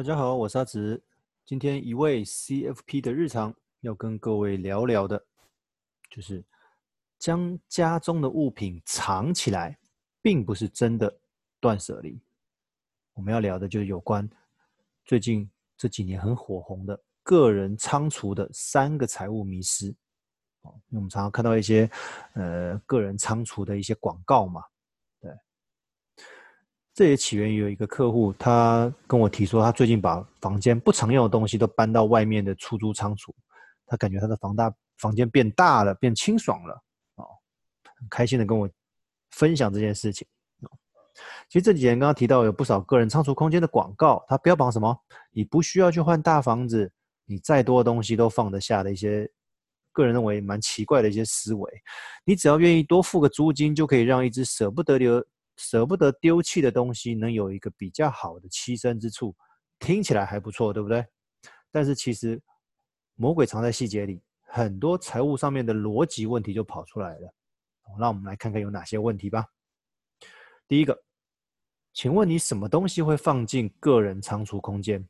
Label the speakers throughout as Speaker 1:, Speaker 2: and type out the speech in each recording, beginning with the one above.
Speaker 1: 大家好，我是阿直。今天一位 CFP 的日常要跟各位聊聊的，就是将家中的物品藏起来，并不是真的断舍离。我们要聊的就是有关最近这几年很火红的个人仓储的三个财务迷失。哦，因为我们常常看到一些呃个人仓储的一些广告嘛。这也起源于有一个客户，他跟我提说，他最近把房间不常用的东西都搬到外面的出租仓储，他感觉他的房大房间变大了，变清爽了，哦，很开心的跟我分享这件事情。其实这几年刚刚提到有不少个人仓储空间的广告，他标榜什么？你不需要去换大房子，你再多的东西都放得下的一些个人认为蛮奇怪的一些思维，你只要愿意多付个租金，就可以让一只舍不得留。舍不得丢弃的东西能有一个比较好的栖身之处，听起来还不错，对不对？但是其实魔鬼藏在细节里，很多财务上面的逻辑问题就跑出来了。让我们来看看有哪些问题吧。第一个，请问你什么东西会放进个人仓储空间？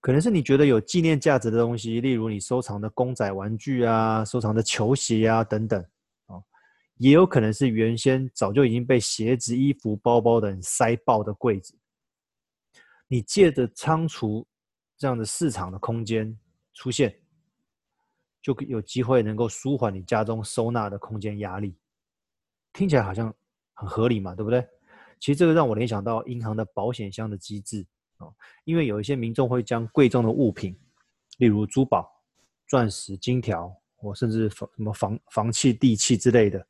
Speaker 1: 可能是你觉得有纪念价值的东西，例如你收藏的公仔玩具啊，收藏的球鞋啊等等。也有可能是原先早就已经被鞋子、衣服、包包等塞爆的柜子。你借着仓储这样的市场的空间出现，就有机会能够舒缓你家中收纳的空间压力。听起来好像很合理嘛，对不对？其实这个让我联想到银行的保险箱的机制哦，因为有一些民众会将贵重的物品，例如珠宝、钻石、金条，或甚至房什么房房契、地契之类的。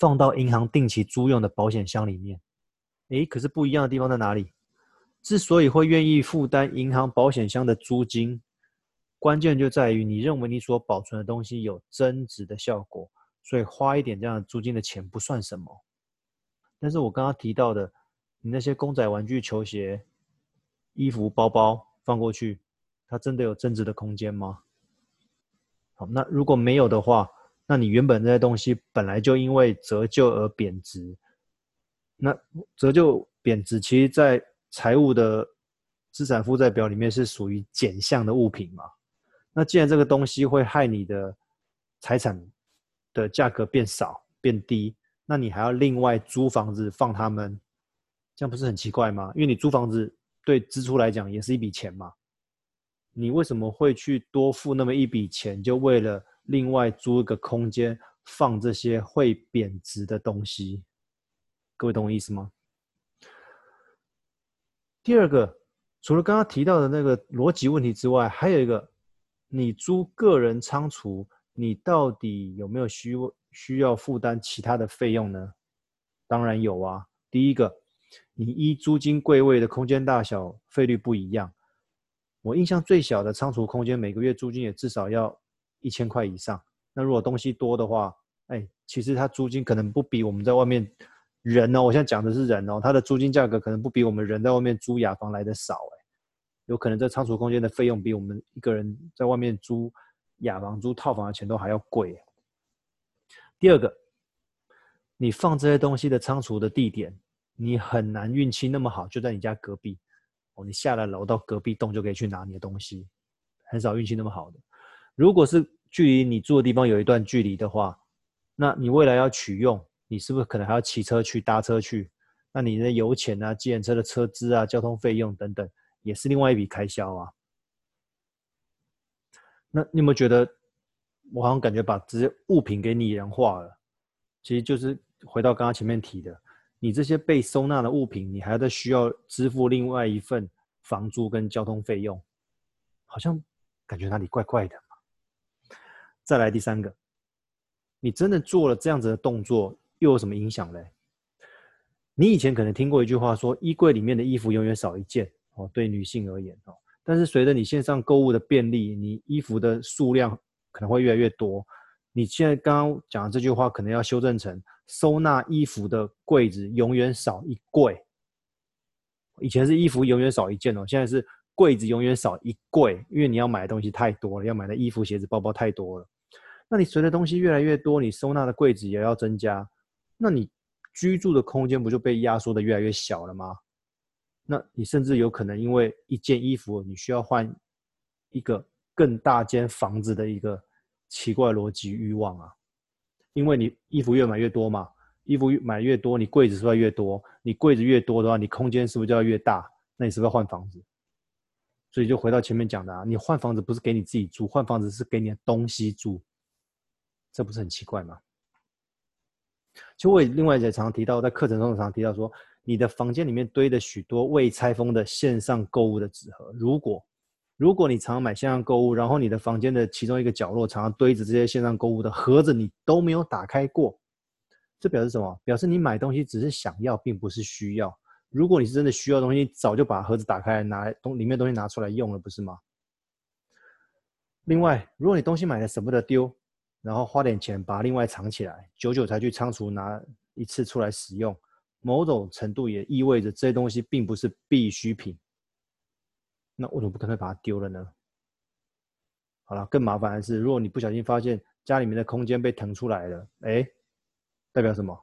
Speaker 1: 放到银行定期租用的保险箱里面，诶，可是不一样的地方在哪里？之所以会愿意负担银行保险箱的租金，关键就在于你认为你所保存的东西有增值的效果，所以花一点这样的租金的钱不算什么。但是我刚刚提到的，你那些公仔、玩具、球鞋、衣服、包包放过去，它真的有增值的空间吗？好，那如果没有的话，那你原本这些东西本来就因为折旧而贬值，那折旧贬值，其实在财务的资产负债表里面是属于减项的物品嘛？那既然这个东西会害你的财产的价格变少变低，那你还要另外租房子放他们，这样不是很奇怪吗？因为你租房子对支出来讲也是一笔钱嘛，你为什么会去多付那么一笔钱，就为了？另外租一个空间放这些会贬值的东西，各位懂我意思吗？第二个，除了刚刚提到的那个逻辑问题之外，还有一个，你租个人仓储，你到底有没有需需要负担其他的费用呢？当然有啊。第一个，你依租金柜位的空间大小费率不一样。我印象最小的仓储空间每个月租金也至少要。一千块以上，那如果东西多的话，哎，其实它租金可能不比我们在外面人哦，我现在讲的是人哦，它的租金价格可能不比我们人在外面租雅房来的少，哎，有可能这仓储空间的费用比我们一个人在外面租雅房、租套房的钱都还要贵。第二个，你放这些东西的仓储的地点，你很难运气那么好，就在你家隔壁哦，你下了楼到隔壁栋就可以去拿你的东西，很少运气那么好的。如果是距离你住的地方有一段距离的话，那你未来要取用，你是不是可能还要骑车去、搭车去？那你的油钱啊、计程车的车资啊、交通费用等等，也是另外一笔开销啊。那你有没有觉得，我好像感觉把这些物品给拟人化了？其实就是回到刚刚前面提的，你这些被收纳的物品，你还在需要支付另外一份房租跟交通费用，好像感觉哪里怪怪的。再来第三个，你真的做了这样子的动作，又有什么影响嘞？你以前可能听过一句话说，衣柜里面的衣服永远少一件哦，对女性而言哦。但是随着你线上购物的便利，你衣服的数量可能会越来越多。你现在刚刚讲的这句话，可能要修正成收纳衣服的柜子永远少一柜。以前是衣服永远少一件哦，现在是柜子永远少一柜，因为你要买的东西太多了，要买的衣服、鞋子、包包太多了。那你随着东西越来越多，你收纳的柜子也要增加，那你居住的空间不就被压缩的越来越小了吗？那你甚至有可能因为一件衣服，你需要换一个更大间房子的一个奇怪逻辑欲望啊！因为你衣服越买越多嘛，衣服越买越多，你柜子是不是越多？你柜子越多的话，你空间是不是就要越大？那你是不是要换房子？所以就回到前面讲的啊，你换房子不是给你自己住，换房子是给你的东西住，这不是很奇怪吗？其实我也另外也常常提到，在课程中常常提到说。你的房间里面堆的许多未拆封的线上购物的纸盒，如果如果你常买线上购物，然后你的房间的其中一个角落常常堆着这些线上购物的盒子，你都没有打开过，这表示什么？表示你买东西只是想要，并不是需要。如果你是真的需要东西，早就把盒子打开来，拿东里面东西拿出来用了，不是吗？另外，如果你东西买了舍不得丢，然后花点钱把它另外藏起来，久久才去仓储拿一次出来使用。某种程度也意味着这些东西并不是必需品，那我怎么不可能把它丢了呢？好了，更麻烦的是，如果你不小心发现家里面的空间被腾出来了，哎，代表什么？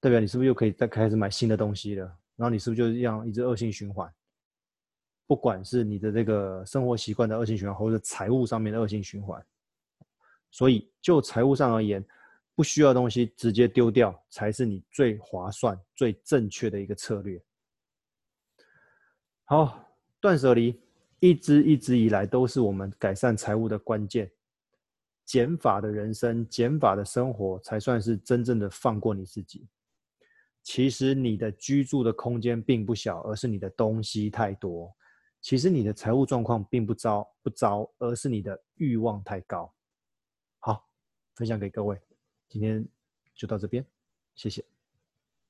Speaker 1: 代表你是不是又可以再开始买新的东西了？然后你是不是就这样一直恶性循环？不管是你的这个生活习惯的恶性循环，或者财务上面的恶性循环，所以就财务上而言。不需要的东西直接丢掉，才是你最划算、最正确的一个策略。好，断舍离一直一直以来都是我们改善财务的关键。减法的人生、减法的生活，才算是真正的放过你自己。其实你的居住的空间并不小，而是你的东西太多。其实你的财务状况并不糟不糟，而是你的欲望太高。分享给各位。今天就到这边，谢谢。